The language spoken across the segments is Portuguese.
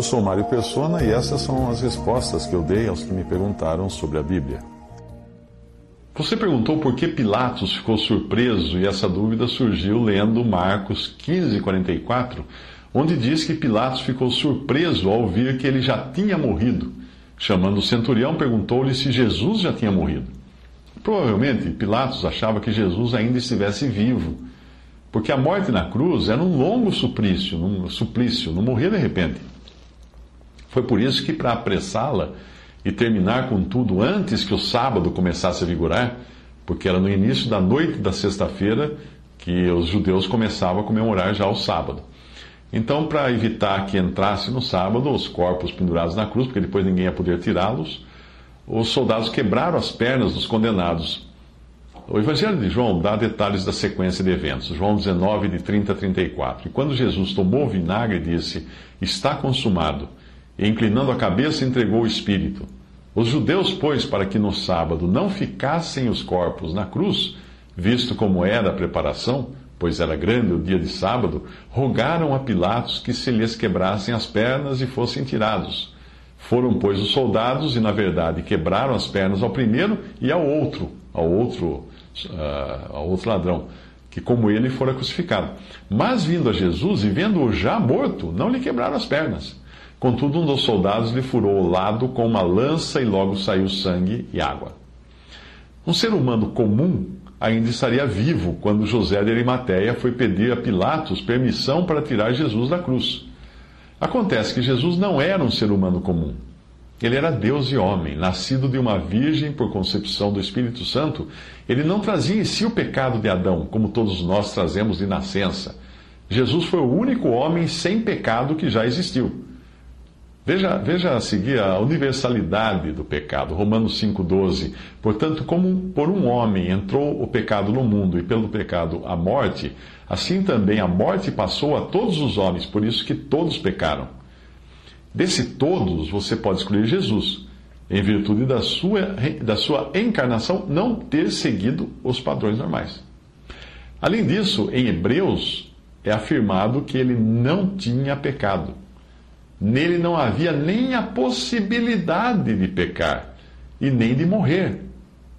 Eu sou Mário Persona e essas são as respostas que eu dei aos que me perguntaram sobre a Bíblia. Você perguntou por que Pilatos ficou surpreso e essa dúvida surgiu lendo Marcos 15:44, onde diz que Pilatos ficou surpreso ao ouvir que ele já tinha morrido. Chamando o centurião, perguntou-lhe se Jesus já tinha morrido. Provavelmente Pilatos achava que Jesus ainda estivesse vivo, porque a morte na cruz era um longo suplício, um suplício, não morria de repente. Foi por isso que, para apressá-la e terminar com tudo antes que o sábado começasse a vigorar, porque era no início da noite da sexta-feira que os judeus começavam a comemorar já o sábado. Então, para evitar que entrasse no sábado os corpos pendurados na cruz, porque depois ninguém ia poder tirá-los, os soldados quebraram as pernas dos condenados. O Evangelho de João dá detalhes da sequência de eventos. João 19, de 30 a 34. E quando Jesus tomou o vinagre, disse: Está consumado. E inclinando a cabeça, entregou o Espírito. Os judeus, pois, para que no sábado não ficassem os corpos na cruz, visto como era a preparação, pois era grande o dia de sábado, rogaram a Pilatos que se lhes quebrassem as pernas e fossem tirados. Foram, pois, os soldados e, na verdade, quebraram as pernas ao primeiro e ao outro, ao outro, uh, ao outro ladrão, que como ele fora crucificado. Mas vindo a Jesus e vendo-o já morto, não lhe quebraram as pernas. Contudo, um dos soldados lhe furou o lado com uma lança e logo saiu sangue e água. Um ser humano comum ainda estaria vivo quando José de Arimateia foi pedir a Pilatos permissão para tirar Jesus da cruz. Acontece que Jesus não era um ser humano comum. Ele era Deus e homem, nascido de uma virgem por concepção do Espírito Santo. Ele não trazia em si o pecado de Adão, como todos nós trazemos de nascença. Jesus foi o único homem sem pecado que já existiu. Veja, veja a seguir a universalidade do pecado. Romanos 5,12. Portanto, como por um homem entrou o pecado no mundo e pelo pecado a morte, assim também a morte passou a todos os homens, por isso que todos pecaram. Desse todos, você pode escolher Jesus, em virtude da sua, da sua encarnação não ter seguido os padrões normais. Além disso, em Hebreus é afirmado que ele não tinha pecado. Nele não havia nem a possibilidade de pecar e nem de morrer,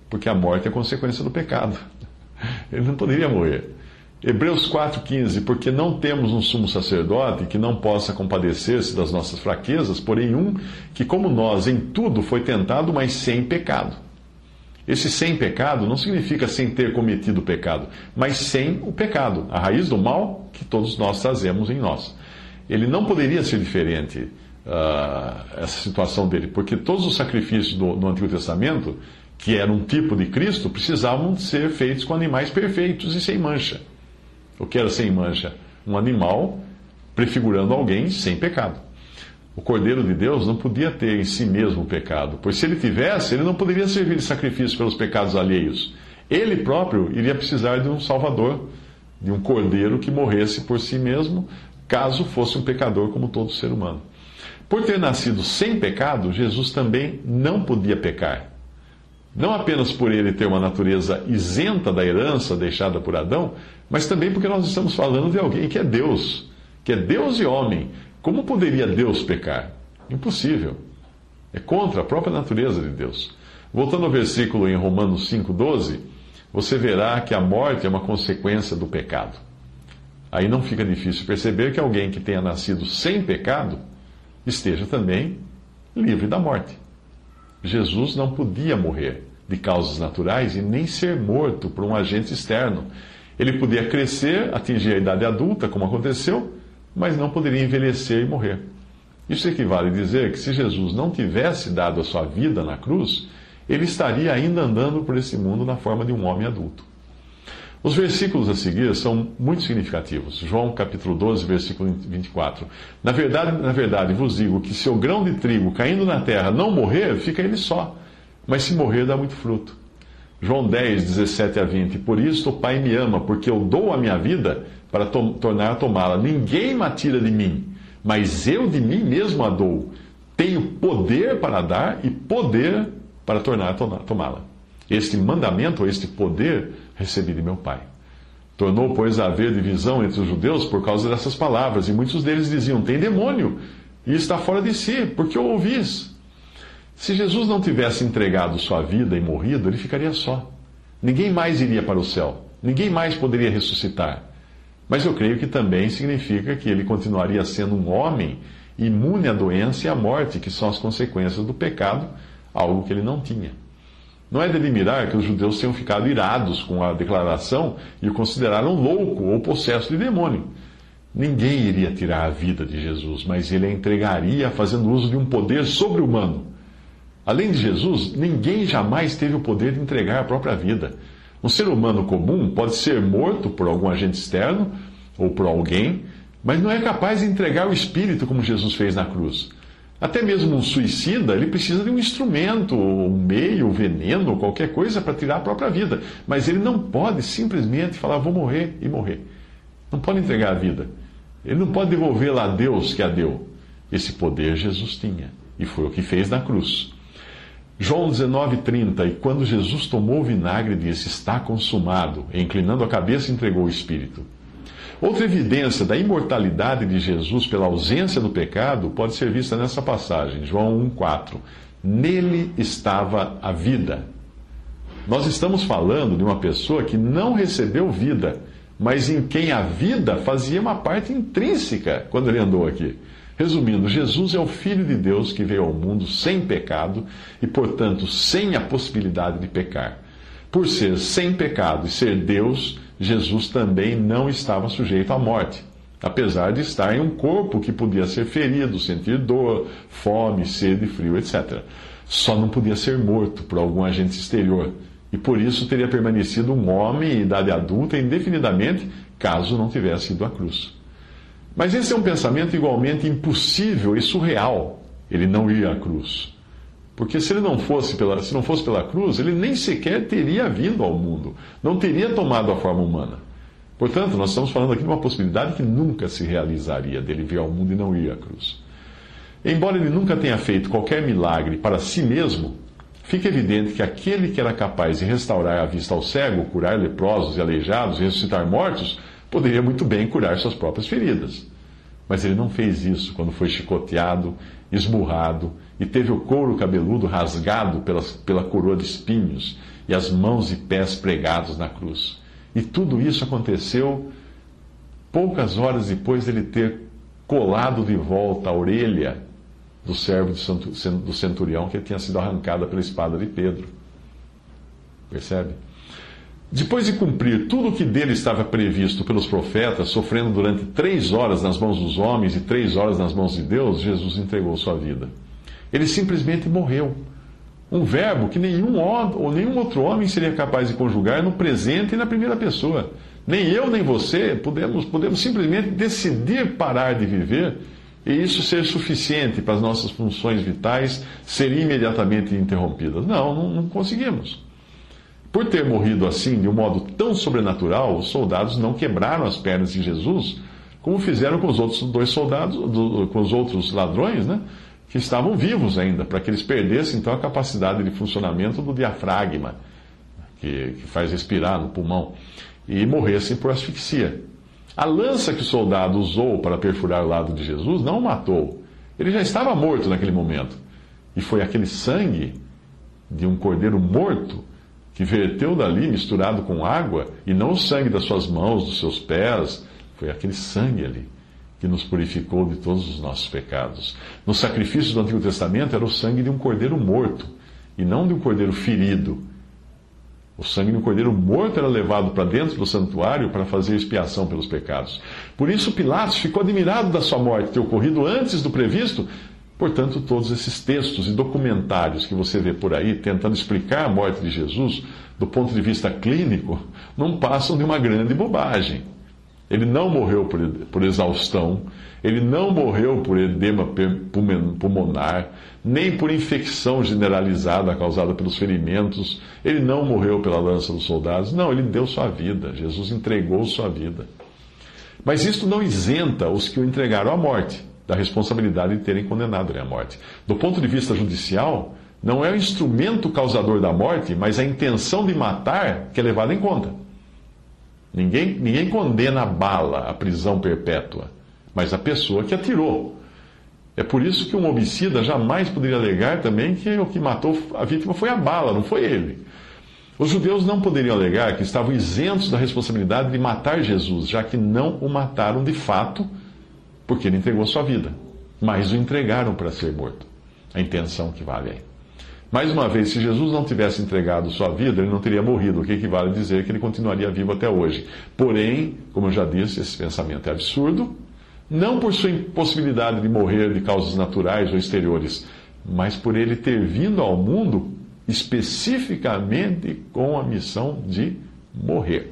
porque a morte é consequência do pecado. Ele não poderia morrer. Hebreus 4,15: Porque não temos um sumo sacerdote que não possa compadecer-se das nossas fraquezas, porém um que, como nós, em tudo foi tentado, mas sem pecado. Esse sem pecado não significa sem ter cometido pecado, mas sem o pecado, a raiz do mal que todos nós trazemos em nós ele não poderia ser diferente, uh, essa situação dele, porque todos os sacrifícios do, no Antigo Testamento, que eram um tipo de Cristo, precisavam ser feitos com animais perfeitos e sem mancha. O que era sem mancha? Um animal prefigurando alguém sem pecado. O Cordeiro de Deus não podia ter em si mesmo pecado, pois se ele tivesse, ele não poderia servir de sacrifício pelos pecados alheios. Ele próprio iria precisar de um Salvador, de um Cordeiro que morresse por si mesmo, caso fosse um pecador como todo ser humano. Por ter nascido sem pecado, Jesus também não podia pecar. Não apenas por ele ter uma natureza isenta da herança deixada por Adão, mas também porque nós estamos falando de alguém que é Deus, que é Deus e homem. Como poderia Deus pecar? Impossível. É contra a própria natureza de Deus. Voltando ao versículo em Romanos 5,12, você verá que a morte é uma consequência do pecado. Aí não fica difícil perceber que alguém que tenha nascido sem pecado esteja também livre da morte. Jesus não podia morrer de causas naturais e nem ser morto por um agente externo. Ele podia crescer, atingir a idade adulta, como aconteceu, mas não poderia envelhecer e morrer. Isso equivale a dizer que se Jesus não tivesse dado a sua vida na cruz, ele estaria ainda andando por esse mundo na forma de um homem adulto. Os versículos a seguir são muito significativos. João capítulo 12, versículo 24. Na verdade, na verdade, vos digo que se o grão de trigo caindo na terra não morrer, fica ele só. Mas se morrer, dá muito fruto. João 10, 17 a 20. Por isso o Pai me ama, porque eu dou a minha vida para to tornar a tomá-la. Ninguém me tira de mim, mas eu de mim mesmo a dou. Tenho poder para dar e poder para tornar a tomá-la. Este mandamento, ou este poder, recebi de meu Pai. Tornou, pois, a haver divisão entre os judeus por causa dessas palavras, e muitos deles diziam: Tem demônio, e está fora de si, porque o ouvis. Se Jesus não tivesse entregado sua vida e morrido, ele ficaria só. Ninguém mais iria para o céu, ninguém mais poderia ressuscitar. Mas eu creio que também significa que ele continuaria sendo um homem imune à doença e à morte, que são as consequências do pecado, algo que ele não tinha. Não é de admirar que os judeus tenham ficado irados com a declaração e o consideraram louco ou possesso de demônio. Ninguém iria tirar a vida de Jesus, mas ele a entregaria fazendo uso de um poder sobre-humano. Além de Jesus, ninguém jamais teve o poder de entregar a própria vida. Um ser humano comum pode ser morto por algum agente externo ou por alguém, mas não é capaz de entregar o espírito como Jesus fez na cruz. Até mesmo um suicida, ele precisa de um instrumento, um meio, veneno, qualquer coisa para tirar a própria vida. Mas ele não pode simplesmente falar, vou morrer e morrer. Não pode entregar a vida. Ele não pode devolvê-la a Deus que a deu. Esse poder Jesus tinha. E foi o que fez na cruz. João 19,30 E quando Jesus tomou o vinagre, disse: Está consumado. E inclinando a cabeça, entregou o Espírito. Outra evidência da imortalidade de Jesus pela ausência do pecado pode ser vista nessa passagem, João 1,4. Nele estava a vida. Nós estamos falando de uma pessoa que não recebeu vida, mas em quem a vida fazia uma parte intrínseca quando ele andou aqui. Resumindo, Jesus é o Filho de Deus que veio ao mundo sem pecado e, portanto, sem a possibilidade de pecar. Por ser sem pecado e ser Deus, Jesus também não estava sujeito à morte, apesar de estar em um corpo que podia ser ferido, sentir dor, fome, sede, frio, etc. Só não podia ser morto por algum agente exterior, e por isso teria permanecido um homem em idade adulta indefinidamente, caso não tivesse ido à cruz. Mas esse é um pensamento igualmente impossível e surreal. Ele não ir à cruz. Porque se ele não fosse pela, se não fosse pela cruz, ele nem sequer teria vindo ao mundo, não teria tomado a forma humana. Portanto, nós estamos falando aqui de uma possibilidade que nunca se realizaria dele vir ao mundo e não ir à cruz. Embora ele nunca tenha feito qualquer milagre para si mesmo, fica evidente que aquele que era capaz de restaurar a vista ao cego, curar leprosos e aleijados, ressuscitar mortos, poderia muito bem curar suas próprias feridas. Mas ele não fez isso quando foi chicoteado, esmurrado e teve o couro cabeludo rasgado pela, pela coroa de espinhos e as mãos e pés pregados na cruz. E tudo isso aconteceu poucas horas depois dele ter colado de volta a orelha do servo do centurião que tinha sido arrancada pela espada de Pedro. Percebe? Depois de cumprir tudo o que dele estava previsto pelos profetas, sofrendo durante três horas nas mãos dos homens e três horas nas mãos de Deus, Jesus entregou sua vida. Ele simplesmente morreu. Um verbo que nenhum, ou nenhum outro homem seria capaz de conjugar no presente e na primeira pessoa. Nem eu, nem você podemos, podemos simplesmente decidir parar de viver e isso ser suficiente para as nossas funções vitais serem imediatamente interrompidas. Não, não, não conseguimos. Por ter morrido assim, de um modo tão sobrenatural, os soldados não quebraram as pernas de Jesus, como fizeram com os outros dois soldados, com os outros ladrões, né? que estavam vivos ainda, para que eles perdessem então a capacidade de funcionamento do diafragma, que, que faz respirar no pulmão, e morressem por asfixia. A lança que o soldado usou para perfurar o lado de Jesus não o matou. Ele já estava morto naquele momento. E foi aquele sangue de um cordeiro morto que verteu dali misturado com água, e não o sangue das suas mãos, dos seus pés, foi aquele sangue ali que nos purificou de todos os nossos pecados. No sacrifício do Antigo Testamento era o sangue de um cordeiro morto e não de um cordeiro ferido. O sangue de um cordeiro morto era levado para dentro do santuário para fazer expiação pelos pecados. Por isso Pilatos ficou admirado da sua morte ter ocorrido antes do previsto, Portanto, todos esses textos e documentários que você vê por aí tentando explicar a morte de Jesus do ponto de vista clínico não passam de uma grande bobagem. Ele não morreu por, por exaustão, ele não morreu por edema pulmonar, nem por infecção generalizada causada pelos ferimentos, ele não morreu pela lança dos soldados. Não, ele deu sua vida, Jesus entregou sua vida. Mas isto não isenta os que o entregaram à morte da responsabilidade de terem condenado ele à morte. Do ponto de vista judicial, não é o instrumento causador da morte, mas a intenção de matar que é levada em conta. Ninguém, ninguém condena a bala à prisão perpétua, mas a pessoa que atirou. É por isso que um homicida jamais poderia alegar também que o que matou a vítima foi a bala, não foi ele. Os judeus não poderiam alegar que estavam isentos da responsabilidade de matar Jesus, já que não o mataram de fato porque ele entregou sua vida. Mas o entregaram para ser morto. A intenção que vale aí. Mais uma vez, se Jesus não tivesse entregado sua vida, ele não teria morrido, o que equivale a dizer que ele continuaria vivo até hoje. Porém, como eu já disse, esse pensamento é absurdo, não por sua impossibilidade de morrer de causas naturais ou exteriores, mas por ele ter vindo ao mundo especificamente com a missão de morrer.